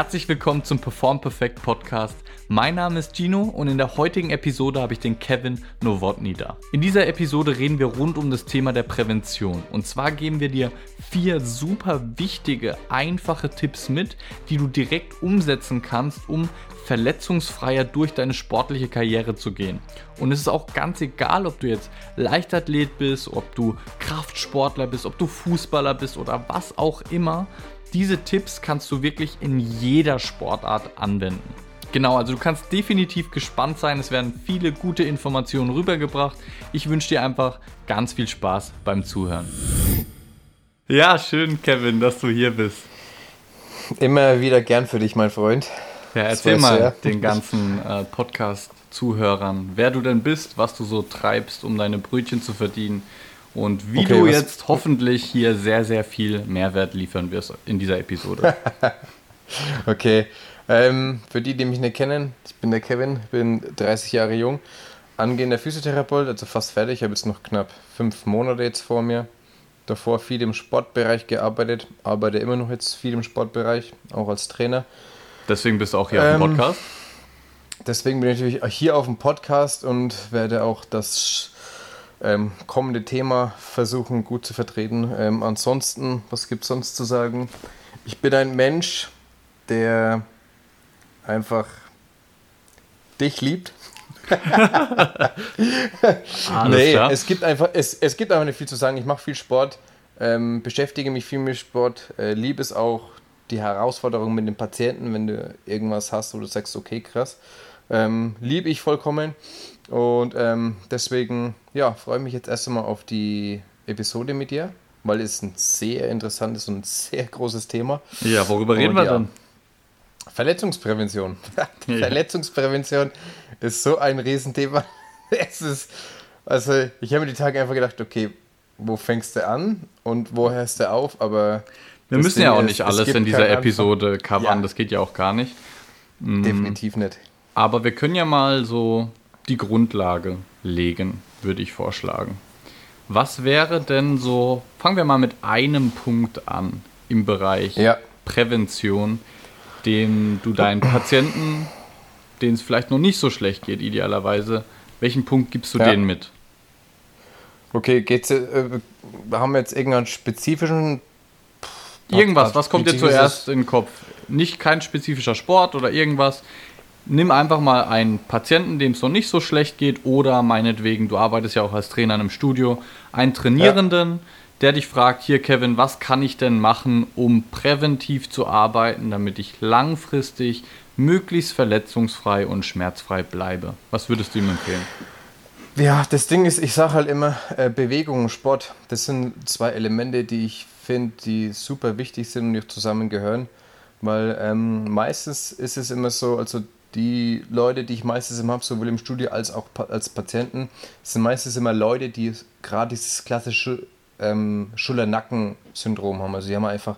Herzlich willkommen zum Perform Perfect Podcast. Mein Name ist Gino und in der heutigen Episode habe ich den Kevin Nowotny da. In dieser Episode reden wir rund um das Thema der Prävention. Und zwar geben wir dir vier super wichtige, einfache Tipps mit, die du direkt umsetzen kannst, um verletzungsfreier durch deine sportliche Karriere zu gehen. Und es ist auch ganz egal, ob du jetzt Leichtathlet bist, ob du Kraftsportler bist, ob du Fußballer bist oder was auch immer. Diese Tipps kannst du wirklich in jeder Sportart anwenden. Genau, also du kannst definitiv gespannt sein. Es werden viele gute Informationen rübergebracht. Ich wünsche dir einfach ganz viel Spaß beim Zuhören. Ja, schön, Kevin, dass du hier bist. Immer wieder gern für dich, mein Freund. Ja, erzähl mal ja. den ganzen äh, Podcast-Zuhörern, wer du denn bist, was du so treibst, um deine Brötchen zu verdienen und wie okay, du jetzt hoffentlich hier sehr, sehr viel Mehrwert liefern wirst in dieser Episode. okay, ähm, für die, die mich nicht kennen, ich bin der Kevin, bin 30 Jahre jung, angehender Physiotherapeut, also fast fertig. Ich habe jetzt noch knapp fünf Monate jetzt vor mir. Davor viel im Sportbereich gearbeitet, arbeite immer noch jetzt viel im Sportbereich, auch als Trainer. Deswegen bist du auch hier ähm, auf dem ähm, Podcast? Deswegen bin ich natürlich hier auf dem Podcast und werde auch das ähm, kommende Thema versuchen gut zu vertreten. Ähm, ansonsten, was gibt es sonst zu sagen? Ich bin ein Mensch, der einfach dich liebt. nee, klar. es gibt einfach, es, es gibt einfach nicht viel zu sagen. Ich mache viel Sport, ähm, beschäftige mich viel mit Sport, äh, liebe es auch, die Herausforderung mit den Patienten, wenn du irgendwas hast, wo du sagst, okay, krass. Ähm, liebe ich vollkommen. Und ähm, deswegen, ja, freue ich mich jetzt erst einmal auf die Episode mit dir, weil es ein sehr interessantes und sehr großes Thema. Ja, worüber reden und, wir ja, dann? Verletzungsprävention. Ja. Verletzungsprävention ist so ein Riesenthema. Es ist, also ich habe mir die Tage einfach gedacht, okay, wo fängst du an und wo hörst du auf? Aber wir müssen ja auch nicht ist, alles in dieser Episode covern, ja. das geht ja auch gar nicht. Mhm. Definitiv nicht. Aber wir können ja mal so die Grundlage legen, würde ich vorschlagen. Was wäre denn so, fangen wir mal mit einem Punkt an im Bereich ja. Prävention, den du deinen Patienten, denen es vielleicht noch nicht so schlecht geht, idealerweise, welchen Punkt gibst du ja. denen mit? Okay, geht's, äh, haben wir jetzt irgendeinen spezifischen. Irgendwas, was kommt dir zuerst in den Kopf? Nicht kein spezifischer Sport oder irgendwas. Nimm einfach mal einen Patienten, dem es noch nicht so schlecht geht, oder meinetwegen, du arbeitest ja auch als Trainer in einem Studio, einen Trainierenden, ja der dich fragt, hier Kevin, was kann ich denn machen, um präventiv zu arbeiten, damit ich langfristig möglichst verletzungsfrei und schmerzfrei bleibe. Was würdest du ihm empfehlen? Ja, das Ding ist, ich sage halt immer, äh, Bewegung und Sport, das sind zwei Elemente, die ich finde, die super wichtig sind und nicht zusammengehören. Weil ähm, meistens ist es immer so, also die Leute, die ich meistens immer habe, sowohl im Studio als auch als Patienten, sind meistens immer Leute, die gerade dieses klassische ähm, Schulter-Nacken-Syndrom haben. Also die haben einfach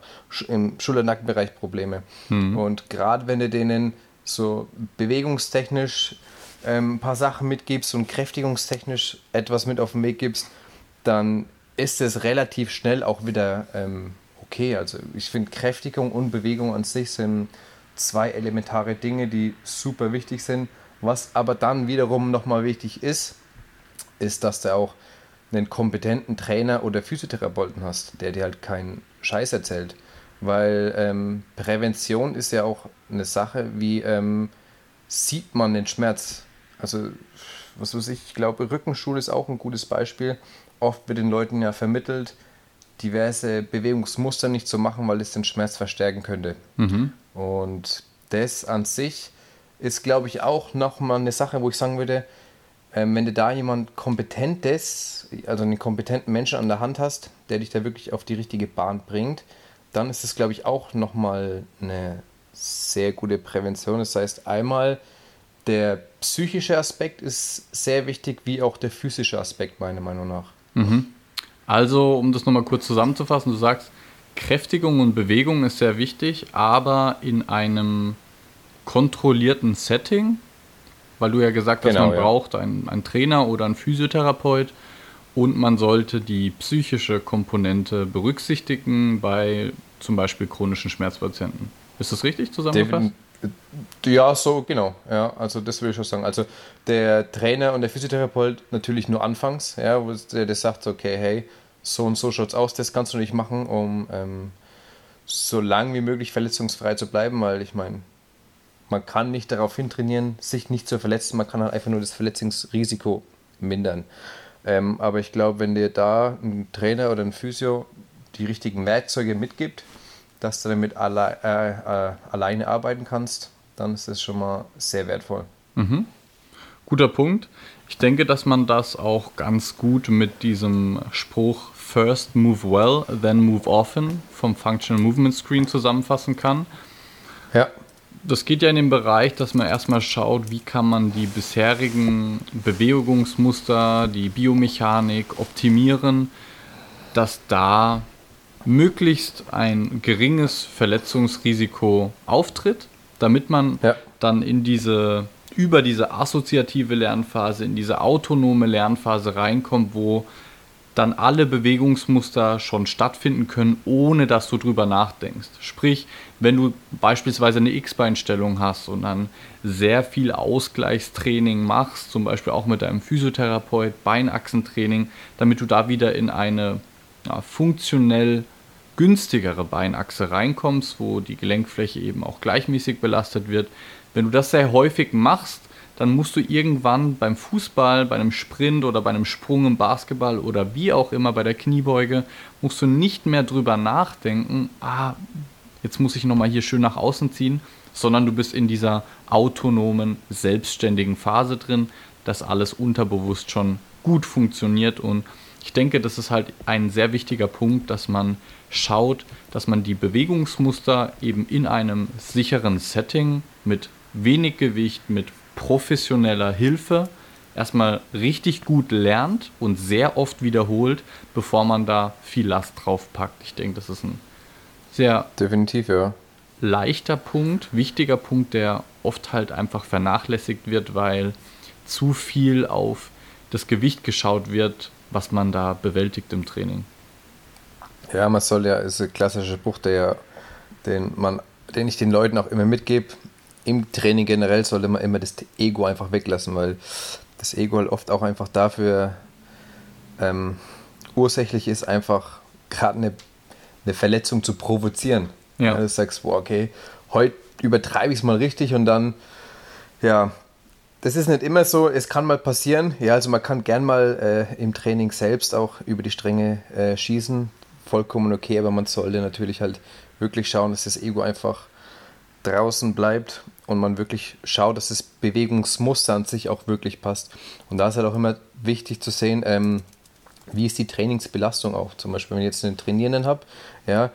im Schulter-Nacken-Bereich Probleme. Mhm. Und gerade wenn du denen so bewegungstechnisch ähm, ein paar Sachen mitgibst und kräftigungstechnisch etwas mit auf den Weg gibst, dann ist es relativ schnell auch wieder ähm, okay. Also ich finde Kräftigung und Bewegung an sich sind zwei elementare Dinge, die super wichtig sind. Was aber dann wiederum nochmal wichtig ist, ist, dass du auch einen kompetenten Trainer oder Physiotherapeuten hast, der dir halt keinen Scheiß erzählt. Weil ähm, Prävention ist ja auch eine Sache, wie ähm, sieht man den Schmerz. Also, was weiß ich, ich glaube, Rückenschule ist auch ein gutes Beispiel. Oft wird den Leuten ja vermittelt, diverse Bewegungsmuster nicht zu machen, weil es den Schmerz verstärken könnte. Mhm. Und das an sich ist, glaube ich, auch nochmal eine Sache, wo ich sagen würde, ähm, wenn du da jemand Kompetentes, also einen kompetenten Menschen an der Hand hast, der dich da wirklich auf die richtige Bahn bringt, dann ist es, glaube ich, auch nochmal eine sehr gute Prävention. Das heißt, einmal der psychische Aspekt ist sehr wichtig, wie auch der physische Aspekt, meiner Meinung nach. Mhm. Also, um das nochmal kurz zusammenzufassen, du sagst, Kräftigung und Bewegung ist sehr wichtig, aber in einem kontrollierten Setting, weil du ja gesagt hast, genau, man ja. braucht einen, einen Trainer oder einen Physiotherapeut und man sollte die psychische Komponente berücksichtigen bei zum Beispiel chronischen Schmerzpatienten. Ist das richtig zusammengefasst? Ja, so genau. Ja, also das würde ich schon sagen. Also der Trainer und der Physiotherapeut natürlich nur anfangs, ja, wo der, der sagt, okay, hey, so und so schaut's aus, das kannst du nicht machen, um ähm, so lang wie möglich verletzungsfrei zu bleiben, weil ich meine, man kann nicht darauf hintrainieren, sich nicht zu verletzen, man kann halt einfach nur das Verletzungsrisiko mindern. Ähm, aber ich glaube, wenn dir da ein Trainer oder ein Physio die richtigen Werkzeuge mitgibt, dass du damit alle, äh, äh, alleine arbeiten kannst, dann ist das schon mal sehr wertvoll. Mhm. Guter Punkt. Ich denke, dass man das auch ganz gut mit diesem Spruch First Move Well, Then Move Often vom Functional Movement Screen zusammenfassen kann. Ja. Das geht ja in den Bereich, dass man erstmal schaut, wie kann man die bisherigen Bewegungsmuster, die Biomechanik optimieren, dass da möglichst ein geringes Verletzungsrisiko auftritt, damit man ja. dann in diese über diese assoziative Lernphase, in diese autonome Lernphase reinkommt, wo dann alle Bewegungsmuster schon stattfinden können, ohne dass du drüber nachdenkst. Sprich, wenn du beispielsweise eine X-Beinstellung hast und dann sehr viel Ausgleichstraining machst, zum Beispiel auch mit deinem Physiotherapeut, Beinachsentraining, damit du da wieder in eine ja, funktionell günstigere Beinachse reinkommst, wo die Gelenkfläche eben auch gleichmäßig belastet wird. Wenn du das sehr häufig machst, dann musst du irgendwann beim Fußball, bei einem Sprint oder bei einem Sprung im Basketball oder wie auch immer bei der Kniebeuge, musst du nicht mehr drüber nachdenken, ah, jetzt muss ich nochmal hier schön nach außen ziehen, sondern du bist in dieser autonomen, selbstständigen Phase drin, dass alles unterbewusst schon gut funktioniert. Und ich denke, das ist halt ein sehr wichtiger Punkt, dass man schaut, dass man die Bewegungsmuster eben in einem sicheren Setting mit wenig Gewicht, mit professioneller Hilfe erstmal richtig gut lernt und sehr oft wiederholt, bevor man da viel Last drauf packt. Ich denke, das ist ein sehr definitiv ja. leichter Punkt, wichtiger Punkt, der oft halt einfach vernachlässigt wird, weil zu viel auf das Gewicht geschaut wird, was man da bewältigt im Training. Ja, man soll ja, ist ein klassischer Spruch, der den man, den ich den Leuten auch immer mitgebe, im Training generell sollte man immer das Ego einfach weglassen, weil das Ego halt oft auch einfach dafür ähm, ursächlich ist, einfach gerade eine, eine Verletzung zu provozieren. Ja. du sagst, boah, okay, heute übertreibe ich es mal richtig und dann, ja, das ist nicht immer so, es kann mal passieren. Ja, also man kann gern mal äh, im Training selbst auch über die Stränge äh, schießen, vollkommen okay, aber man sollte natürlich halt wirklich schauen, dass das Ego einfach draußen bleibt und man wirklich schaut, dass das Bewegungsmuster an sich auch wirklich passt. Und da ist halt auch immer wichtig zu sehen, ähm, wie ist die Trainingsbelastung auch. Zum Beispiel, wenn ich jetzt einen Trainierenden habe, ja,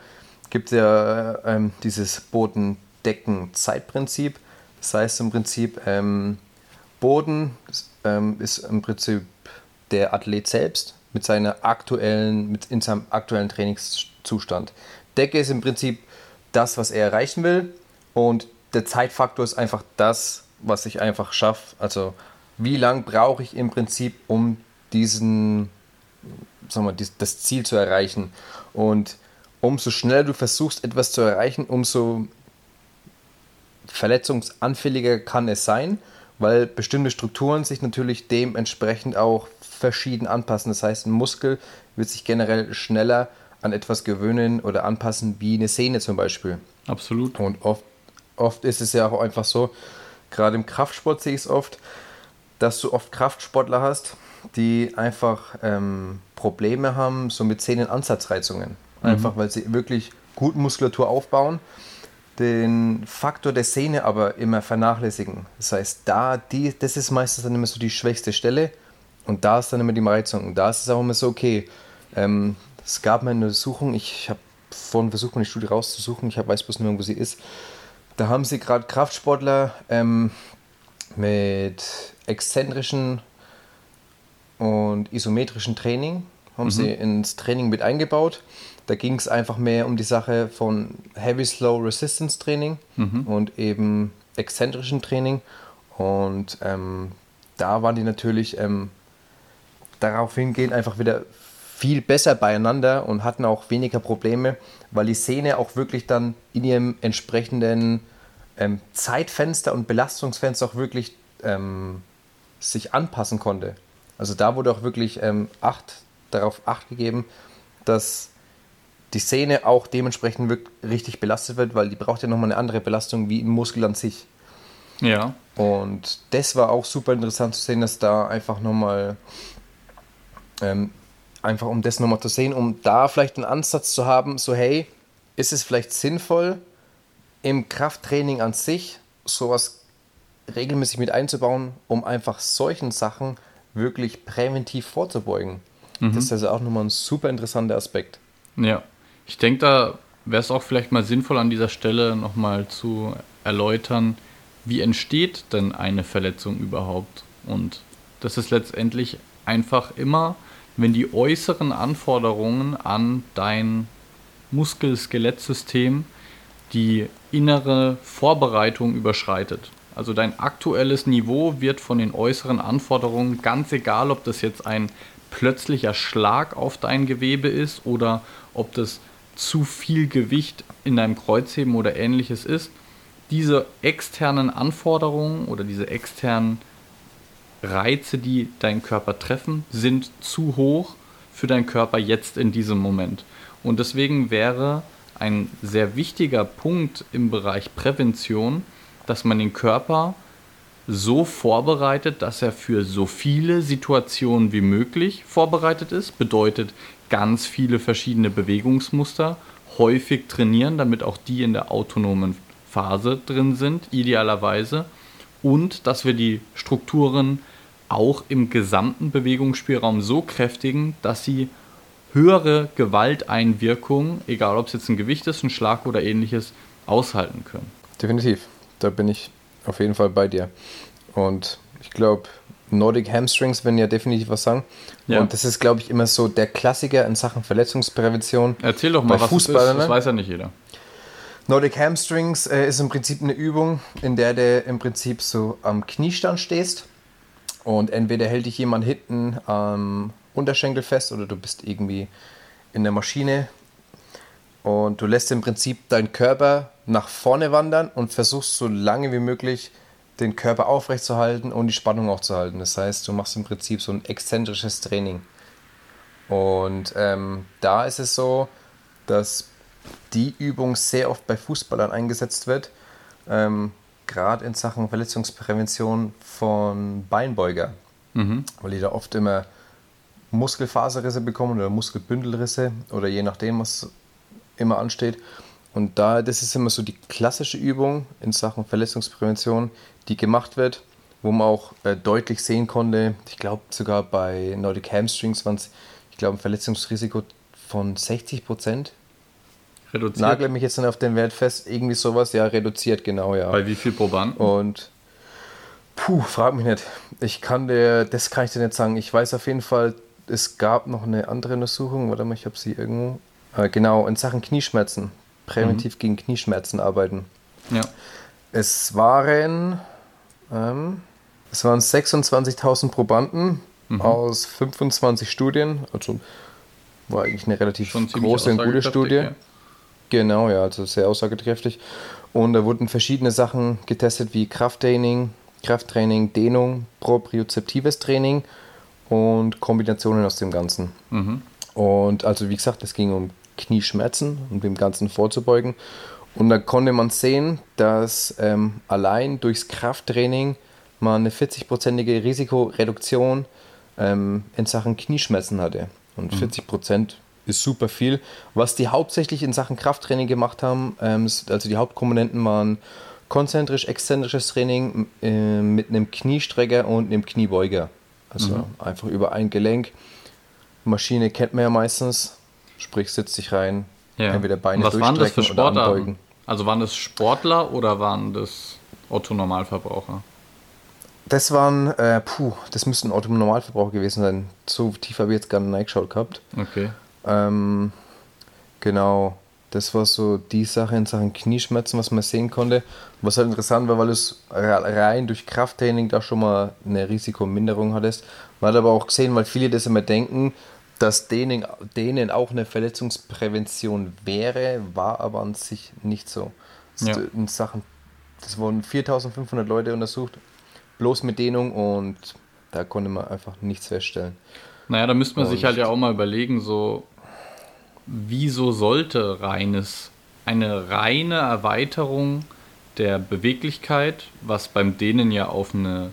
gibt es ja ähm, dieses Bodendecken-Zeitprinzip. Das heißt im Prinzip, ähm, Boden ähm, ist im Prinzip der Athlet selbst mit seiner aktuellen, mit in seinem aktuellen Trainingszustand. Decke ist im Prinzip das, was er erreichen will und der Zeitfaktor ist einfach das, was ich einfach schaffe. Also wie lange brauche ich im Prinzip, um diesen, sagen wir, das Ziel zu erreichen. Und umso schneller du versuchst, etwas zu erreichen, umso verletzungsanfälliger kann es sein, weil bestimmte Strukturen sich natürlich dementsprechend auch verschieden anpassen. Das heißt, ein Muskel wird sich generell schneller an etwas gewöhnen oder anpassen, wie eine Sehne zum Beispiel. Absolut. Und oft oft ist es ja auch einfach so, gerade im Kraftsport sehe ich es oft, dass du oft Kraftsportler hast, die einfach ähm, Probleme haben, so mit Sehnenansatzreizungen. Mhm. Einfach weil sie wirklich gut Muskulatur aufbauen, den Faktor der Sehne aber immer vernachlässigen. Das heißt, da, die, das ist meistens dann immer so die schwächste Stelle und da ist dann immer die Reizung. Und da ist es auch immer so, okay, ähm, es gab mal eine Untersuchung, ich habe vorhin versucht, meine Studie rauszusuchen, ich weiß bloß nicht mehr, wo sie ist. Da haben sie gerade Kraftsportler ähm, mit exzentrischen und isometrischen Training, haben mhm. sie ins Training mit eingebaut. Da ging es einfach mehr um die Sache von Heavy Slow Resistance Training mhm. und eben exzentrischen Training. Und ähm, da waren die natürlich ähm, darauf hingehend einfach wieder viel besser beieinander und hatten auch weniger Probleme, weil die Sehne auch wirklich dann in ihrem entsprechenden ähm, Zeitfenster und Belastungsfenster auch wirklich ähm, sich anpassen konnte. Also da wurde auch wirklich ähm, acht, darauf acht gegeben, dass die Sehne auch dementsprechend wirklich richtig belastet wird, weil die braucht ja nochmal eine andere Belastung wie ein Muskel an sich. Ja. Und das war auch super interessant zu sehen, dass da einfach nochmal, ähm, einfach um das nochmal zu sehen, um da vielleicht einen Ansatz zu haben, so hey, ist es vielleicht sinnvoll, im Krafttraining an sich sowas regelmäßig mit einzubauen, um einfach solchen Sachen wirklich präventiv vorzubeugen. Mhm. Das ist also auch nochmal ein super interessanter Aspekt. Ja, ich denke, da wäre es auch vielleicht mal sinnvoll an dieser Stelle nochmal zu erläutern, wie entsteht denn eine Verletzung überhaupt? Und das ist letztendlich einfach immer, wenn die äußeren Anforderungen an dein Muskel-Skelettsystem die innere Vorbereitung überschreitet. Also dein aktuelles Niveau wird von den äußeren Anforderungen, ganz egal, ob das jetzt ein plötzlicher Schlag auf dein Gewebe ist oder ob das zu viel Gewicht in deinem Kreuzheben oder ähnliches ist, diese externen Anforderungen oder diese externen Reize, die deinen Körper treffen, sind zu hoch für deinen Körper jetzt in diesem Moment. Und deswegen wäre ein sehr wichtiger Punkt im Bereich Prävention, dass man den Körper so vorbereitet, dass er für so viele Situationen wie möglich vorbereitet ist. Bedeutet ganz viele verschiedene Bewegungsmuster, häufig trainieren, damit auch die in der autonomen Phase drin sind, idealerweise. Und dass wir die Strukturen auch im gesamten Bewegungsspielraum so kräftigen, dass sie höhere Gewalteinwirkungen, egal ob es jetzt ein Gewicht ist, ein Schlag oder ähnliches, aushalten können. Definitiv, da bin ich auf jeden Fall bei dir. Und ich glaube, Nordic Hamstrings werden ja definitiv was sagen. Ja. Und das ist, glaube ich, immer so der Klassiker in Sachen Verletzungsprävention. Erzähl doch mal, was Fußball, das ist. Das ne? weiß ja nicht jeder. Nordic Hamstrings äh, ist im Prinzip eine Übung, in der du im Prinzip so am Kniestand stehst und entweder hält dich jemand hinten am Unterschenkel fest oder du bist irgendwie in der Maschine und du lässt im Prinzip deinen Körper nach vorne wandern und versuchst so lange wie möglich den Körper aufrecht zu halten und die Spannung auch zu halten. Das heißt, du machst im Prinzip so ein exzentrisches Training. Und ähm, da ist es so, dass die Übung sehr oft bei Fußballern eingesetzt wird, ähm, gerade in Sachen Verletzungsprävention von Beinbeuger, mhm. weil die da oft immer Muskelfaserrisse bekommen oder Muskelbündelrisse oder je nachdem, was immer ansteht. Und da, das ist immer so die klassische Übung in Sachen Verletzungsprävention, die gemacht wird, wo man auch äh, deutlich sehen konnte, ich glaube sogar bei Nordic Hamstrings waren es, ich glaube, ein Verletzungsrisiko von 60 Prozent. Reduziert? Nagle mich jetzt dann auf den Wert fest, irgendwie sowas, ja, reduziert, genau, ja. Bei wie viel Probanden? Und, puh, frag mich nicht. Ich kann dir, das kann ich dir nicht sagen. Ich weiß auf jeden Fall, es gab noch eine andere Untersuchung, warte mal, ich habe sie irgendwo. Äh, genau, in Sachen Knieschmerzen. Präventiv mhm. gegen Knieschmerzen arbeiten. Ja. Es waren, ähm, es waren 26.000 Probanden mhm. aus 25 Studien. Also war eigentlich eine relativ große und gute Studie. Ja. Genau, ja, also sehr aussagekräftig. Und da wurden verschiedene Sachen getestet wie Krafttraining, Krafttraining, Dehnung, propriozeptives Training und Kombinationen aus dem Ganzen. Mhm. Und also wie gesagt, es ging um Knieschmerzen und um dem Ganzen vorzubeugen. Und da konnte man sehen, dass ähm, allein durchs Krafttraining man eine 40-prozentige Risikoreduktion ähm, in Sachen Knieschmerzen hatte. Und mhm. 40 Prozent ist super viel. Was die hauptsächlich in Sachen Krafttraining gemacht haben, ähm, also die Hauptkomponenten waren konzentrisch-exzentrisches Training äh, mit einem Kniestrecker und einem Kniebeuger. Also mhm. einfach über ein Gelenk. Maschine kennt man ja meistens, sprich setzt sich rein, ja. entweder Beine was waren das für Sportler? Also waren das Sportler oder waren das Autonormalverbraucher? Das waren, äh, puh, das müssten Autonormalverbraucher gewesen sein. So tief habe ich jetzt gar nicht reingeschaut gehabt. Okay. Ähm, genau, das war so die Sache in Sachen Knieschmerzen, was man sehen konnte. Was halt interessant war, weil es rein durch Krafttraining da schon mal eine Risikominderung hattest. Man hat aber auch gesehen, weil viele das immer denken, dass denen, denen auch eine Verletzungsprävention wäre, war aber an sich nicht so. Ja. In Sachen, das wurden 4500 Leute untersucht, bloß mit Dehnung und da konnte man einfach nichts feststellen. Naja, da müsste man und sich halt ja auch mal überlegen, so, wieso sollte reines, eine reine Erweiterung der Beweglichkeit, was beim Dehnen ja auf eine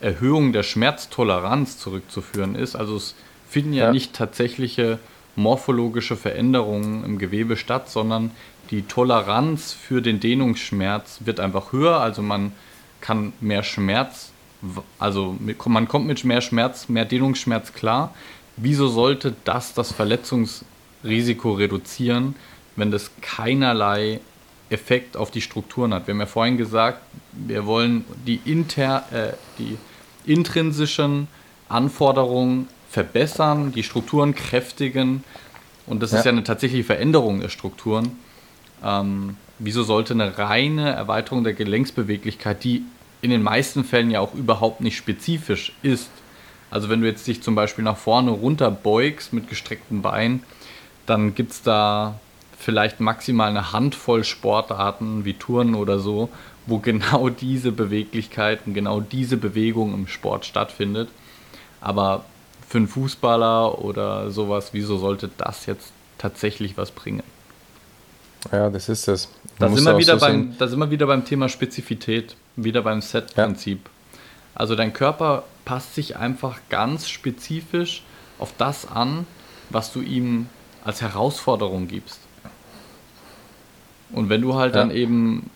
Erhöhung der Schmerztoleranz zurückzuführen ist, also es finden ja, ja. nicht tatsächliche morphologische Veränderungen im Gewebe statt, sondern die Toleranz für den Dehnungsschmerz wird einfach höher, also man kann mehr Schmerz, also man kommt mit mehr Schmerz, mehr Dehnungsschmerz klar. Wieso sollte das das Verletzungsrisiko reduzieren, wenn das keinerlei Effekt auf die Strukturen hat? Wir haben ja vorhin gesagt, wir wollen die, inter, äh, die intrinsischen Anforderungen verbessern, die Strukturen kräftigen. Und das ja. ist ja eine tatsächliche Veränderung der Strukturen. Ähm, wieso sollte eine reine Erweiterung der Gelenksbeweglichkeit, die in den meisten Fällen ja auch überhaupt nicht spezifisch ist, also wenn du jetzt dich zum Beispiel nach vorne runter beugst mit gestreckten Beinen, dann gibt es da vielleicht maximal eine Handvoll Sportarten wie Touren oder so, wo genau diese Beweglichkeit und genau diese Bewegung im Sport stattfindet. Aber für einen Fußballer oder sowas, wieso sollte das jetzt tatsächlich was bringen? Ja, das ist das. Da sind, wir wieder so beim, da sind wir wieder beim Thema Spezifität, wieder beim Set-Prinzip. Ja. Also dein Körper passt sich einfach ganz spezifisch auf das an, was du ihm als Herausforderung gibst. Und wenn du halt ja. dann eben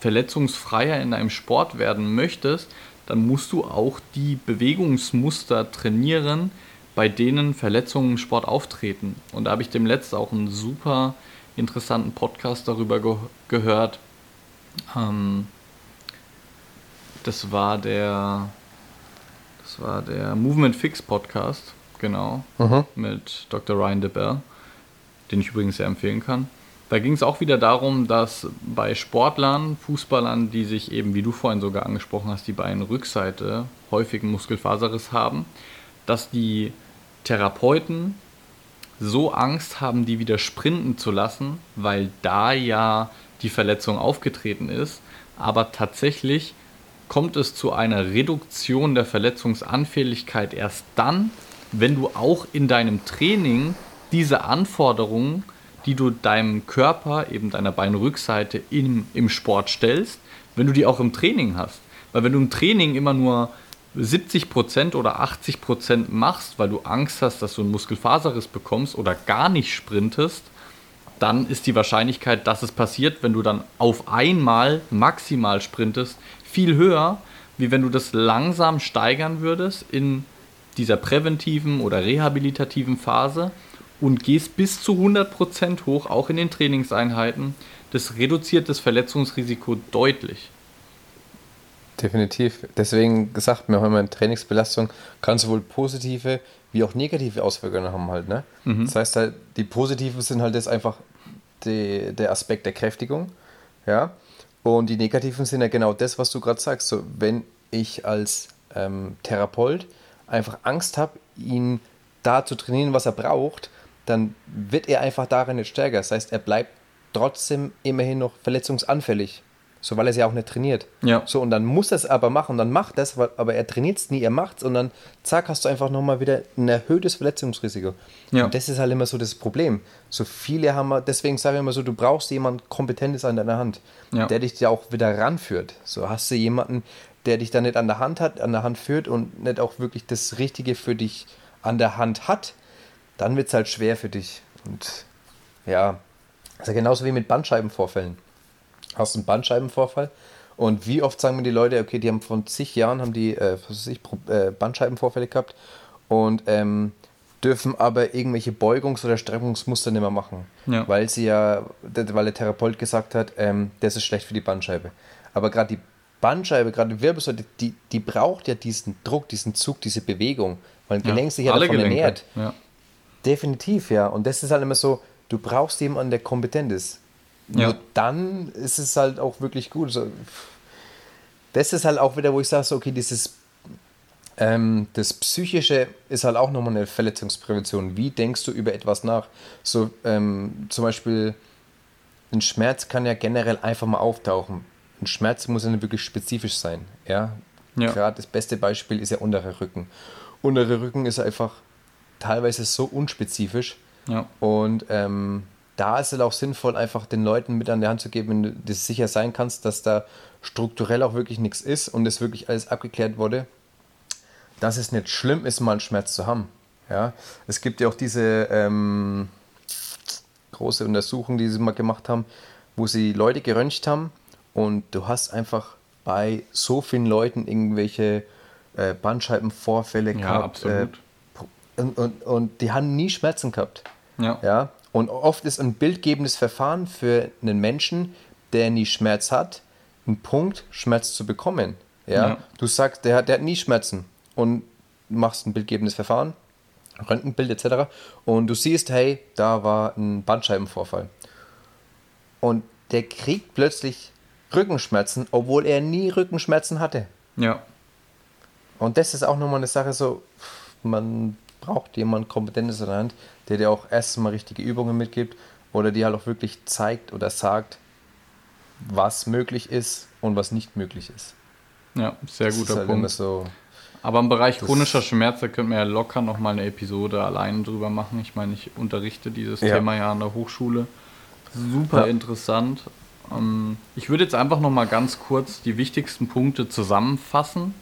verletzungsfreier in deinem Sport werden möchtest, dann musst du auch die Bewegungsmuster trainieren, bei denen Verletzungen im Sport auftreten. Und da habe ich dem letzten auch einen super interessanten Podcast darüber ge gehört. Ähm, das war der das war der Movement Fix Podcast, genau, mhm. mit Dr. Ryan DeBell, den ich übrigens sehr empfehlen kann. Da ging es auch wieder darum, dass bei Sportlern, Fußballern, die sich eben, wie du vorhin sogar angesprochen hast, die Beinrückseite häufig einen Muskelfaserriss haben, dass die Therapeuten so Angst haben, die wieder sprinten zu lassen, weil da ja die Verletzung aufgetreten ist. Aber tatsächlich kommt es zu einer Reduktion der Verletzungsanfälligkeit erst dann, wenn du auch in deinem Training diese Anforderungen die du deinem Körper, eben deiner Beinrückseite im, im Sport stellst, wenn du die auch im Training hast. Weil wenn du im Training immer nur 70% oder 80% machst, weil du Angst hast, dass du einen Muskelfaserriss bekommst oder gar nicht sprintest, dann ist die Wahrscheinlichkeit, dass es passiert, wenn du dann auf einmal maximal sprintest, viel höher, wie wenn du das langsam steigern würdest in dieser präventiven oder rehabilitativen Phase und gehst bis zu 100% hoch, auch in den Trainingseinheiten. Das reduziert das Verletzungsrisiko deutlich. Definitiv. Deswegen gesagt, wir haben immer Trainingsbelastung kann sowohl positive wie auch negative Auswirkungen haben halt. Ne? Mhm. Das heißt halt, die positiven sind halt jetzt einfach die, der Aspekt der Kräftigung. Ja. Und die negativen sind ja genau das, was du gerade sagst. So, wenn ich als ähm, Therapeut einfach Angst habe, ihn da zu trainieren, was er braucht, dann wird er einfach darin nicht stärker. Das heißt, er bleibt trotzdem immerhin noch verletzungsanfällig. So, weil er es ja auch nicht trainiert. Ja. So, und dann muss er es aber machen. dann macht das, aber er trainiert es nie, er macht es und dann zack, hast du einfach nochmal wieder ein erhöhtes Verletzungsrisiko. Ja. Und das ist halt immer so das Problem. So viele haben wir, deswegen sage ich immer so, du brauchst jemanden Kompetentes an deiner Hand, ja. der dich ja auch wieder ranführt. So hast du jemanden, der dich da nicht an der Hand hat, an der Hand führt und nicht auch wirklich das Richtige für dich an der Hand hat, dann wird es halt schwer für dich. Und ja, ist ja genauso wie mit Bandscheibenvorfällen. Hast einen Bandscheibenvorfall und wie oft sagen mir die Leute, okay, die haben von zig Jahren haben die, äh, ich, äh, Bandscheibenvorfälle gehabt und ähm, dürfen aber irgendwelche Beugungs- oder Streckungsmuster nicht mehr machen. Ja. Weil sie ja, weil der Therapeut gesagt hat, ähm, das ist schlecht für die Bandscheibe. Aber gerade die Bandscheibe, gerade die Wirbelsäule, die, die braucht ja diesen Druck, diesen Zug, diese Bewegung, weil ein Gelenk ja, sich ja davon Gelenke. ernährt. Ja. Definitiv, ja. Und das ist halt immer so, du brauchst jemanden, der kompetent ist. Ja. Nur dann ist es halt auch wirklich gut. Das ist halt auch wieder, wo ich sage, so, okay, dieses Ähm, das Psychische ist halt auch nochmal eine Verletzungsprävention. Wie denkst du über etwas nach? So ähm, zum Beispiel, ein Schmerz kann ja generell einfach mal auftauchen. Ein Schmerz muss ja nicht wirklich spezifisch sein. Ja? ja. Gerade das beste Beispiel ist ja unterer Rücken. Unterer Rücken ist einfach teilweise so unspezifisch. Ja. Und ähm, da ist es auch sinnvoll, einfach den Leuten mit an die Hand zu geben, wenn du dir sicher sein kannst, dass da strukturell auch wirklich nichts ist und es wirklich alles abgeklärt wurde dass es nicht schlimm ist, mal einen Schmerz zu haben. Ja? Es gibt ja auch diese ähm, große Untersuchung, die sie mal gemacht haben, wo sie Leute geröntgt haben und du hast einfach bei so vielen Leuten irgendwelche äh, Bandscheibenvorfälle ja, gehabt. Absolut. Äh, und, und, und die haben nie Schmerzen gehabt. Ja. ja. Und oft ist ein bildgebendes Verfahren für einen Menschen, der nie Schmerz hat, ein Punkt, Schmerz zu bekommen. Ja? ja. Du sagst, der hat, der hat nie Schmerzen und machst ein bildgebendes Verfahren, Röntgenbild etc. Und du siehst, hey, da war ein Bandscheibenvorfall. Und der kriegt plötzlich Rückenschmerzen, obwohl er nie Rückenschmerzen hatte. Ja. Und das ist auch nochmal eine Sache so, man braucht jemanden Kompetentes in der Hand, der dir auch erstmal richtige Übungen mitgibt oder dir halt auch wirklich zeigt oder sagt, was möglich ist und was nicht möglich ist. Ja, sehr guter halt Punkt. So, aber im Bereich chronischer Schmerzen könnten wir ja locker nochmal eine Episode allein drüber machen. Ich meine, ich unterrichte dieses ja. Thema ja an der Hochschule. Super ja. interessant. Ähm, ich würde jetzt einfach nochmal ganz kurz die wichtigsten Punkte zusammenfassen,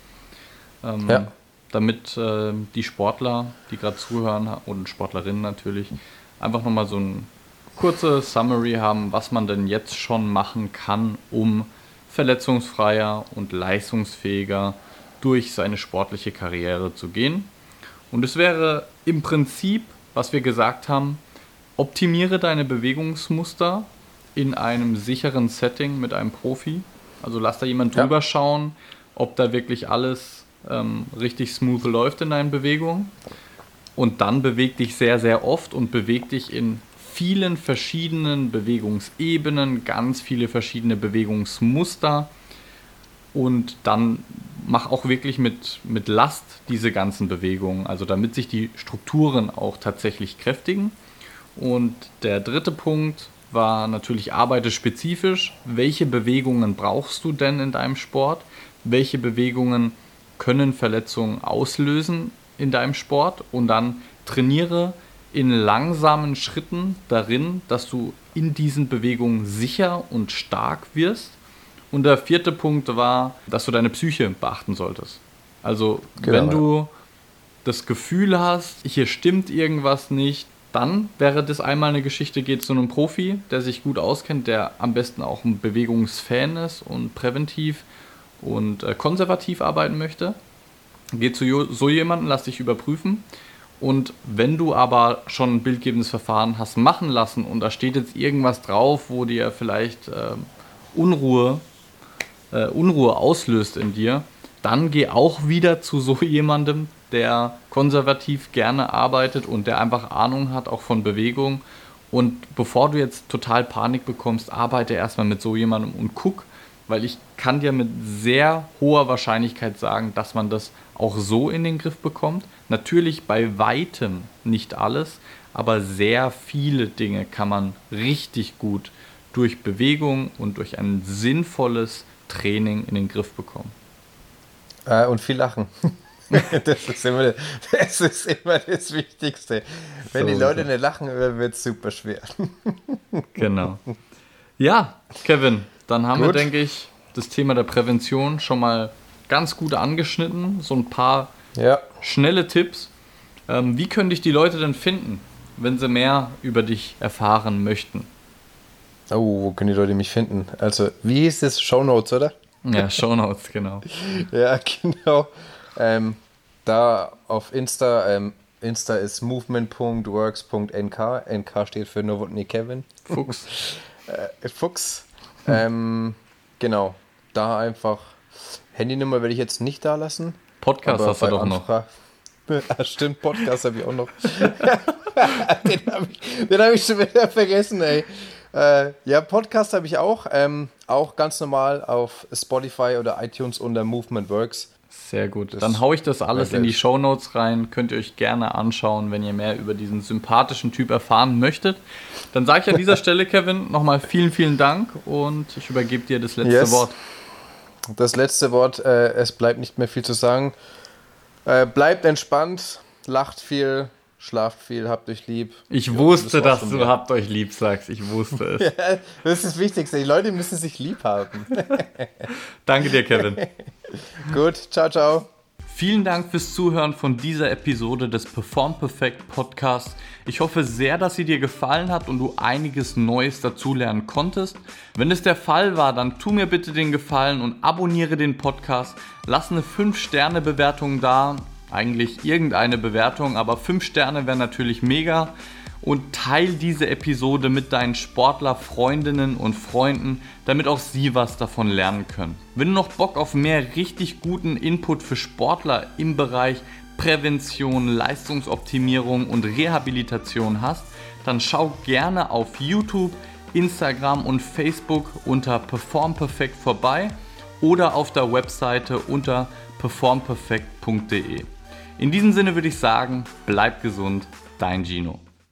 ähm, ja. damit äh, die Sportler, die gerade zuhören, und Sportlerinnen natürlich, einfach nochmal so ein kurze Summary haben, was man denn jetzt schon machen kann, um verletzungsfreier und leistungsfähiger durch seine sportliche Karriere zu gehen. Und es wäre im Prinzip, was wir gesagt haben, optimiere deine Bewegungsmuster in einem sicheren Setting mit einem Profi. Also lass da jemand drüber ja. schauen, ob da wirklich alles ähm, richtig smooth läuft in deinen Bewegungen. Und dann beweg dich sehr, sehr oft und beweg dich in vielen verschiedenen Bewegungsebenen, ganz viele verschiedene Bewegungsmuster. Und dann mach auch wirklich mit, mit Last diese ganzen Bewegungen, also damit sich die Strukturen auch tatsächlich kräftigen. Und der dritte Punkt war natürlich arbeite spezifisch. Welche Bewegungen brauchst du denn in deinem Sport? Welche Bewegungen können Verletzungen auslösen in deinem Sport? Und dann trainiere in langsamen Schritten darin, dass du in diesen Bewegungen sicher und stark wirst und der vierte Punkt war, dass du deine Psyche beachten solltest. Also, genau, wenn du das Gefühl hast, hier stimmt irgendwas nicht, dann wäre das einmal eine Geschichte, geht zu einem Profi, der sich gut auskennt, der am besten auch ein Bewegungsfan ist und präventiv und äh, konservativ arbeiten möchte. Geh zu so jemanden, lass dich überprüfen. Und wenn du aber schon ein bildgebendes Verfahren hast machen lassen und da steht jetzt irgendwas drauf, wo dir vielleicht äh, Unruhe äh, Unruhe auslöst in dir, dann geh auch wieder zu so jemandem, der konservativ gerne arbeitet und der einfach Ahnung hat, auch von Bewegung. Und bevor du jetzt total Panik bekommst, arbeite erstmal mit so jemandem und guck, weil ich kann dir mit sehr hoher Wahrscheinlichkeit sagen, dass man das auch so in den Griff bekommt. Natürlich bei weitem nicht alles, aber sehr viele Dinge kann man richtig gut durch Bewegung und durch ein sinnvolles Training in den Griff bekommen. Äh, und viel lachen. das, ist immer, das ist immer das Wichtigste. Wenn so die Leute nicht lachen, wird es super schwer. genau. Ja, Kevin, dann haben gut. wir, denke ich, das Thema der Prävention schon mal ganz gut angeschnitten. So ein paar ja. schnelle Tipps. Ähm, wie können dich die Leute denn finden, wenn sie mehr über dich erfahren möchten? Oh, wo können die Leute mich finden? Also, wie hieß das? Shownotes, oder? Ja, Shownotes, genau. ja, genau. Ähm, da auf Insta, ähm, Insta ist movement.works.nk. NK steht für Novotny Kevin. Fuchs. äh, Fuchs. ähm, genau. Da einfach. Handynummer werde ich jetzt nicht da lassen. Podcast hast du doch Anfra noch. Ah, stimmt, Podcast habe ich auch noch. den habe ich, hab ich schon wieder vergessen, ey. Äh, ja, Podcast habe ich auch. Ähm, auch ganz normal auf Spotify oder iTunes unter Movement Works. Sehr gut. Das Dann haue ich das alles in die Show Notes rein. Könnt ihr euch gerne anschauen, wenn ihr mehr über diesen sympathischen Typ erfahren möchtet. Dann sage ich an dieser Stelle, Kevin, nochmal vielen, vielen Dank und ich übergebe dir das letzte yes. Wort. Das letzte Wort, äh, es bleibt nicht mehr viel zu sagen. Äh, bleibt entspannt, lacht viel, schlaft viel, habt euch lieb. Ich ja, wusste, das dass du mehr. habt euch lieb sagst. Ich wusste es. ja, das ist das Wichtigste. Die Leute müssen sich lieb haben. Danke dir, Kevin. Gut, ciao, ciao. Vielen Dank fürs Zuhören von dieser Episode des Perform Perfect Podcasts. Ich hoffe sehr, dass sie dir gefallen hat und du einiges Neues dazulernen konntest. Wenn es der Fall war, dann tu mir bitte den Gefallen und abonniere den Podcast. Lass eine 5-Sterne-Bewertung da. Eigentlich irgendeine Bewertung, aber 5 Sterne wäre natürlich mega und teil diese Episode mit deinen Sportlerfreundinnen und Freunden, damit auch sie was davon lernen können. Wenn du noch Bock auf mehr richtig guten Input für Sportler im Bereich Prävention, Leistungsoptimierung und Rehabilitation hast, dann schau gerne auf YouTube, Instagram und Facebook unter Perform Perfect vorbei oder auf der Webseite unter performperfect.de. In diesem Sinne würde ich sagen, bleib gesund, dein Gino.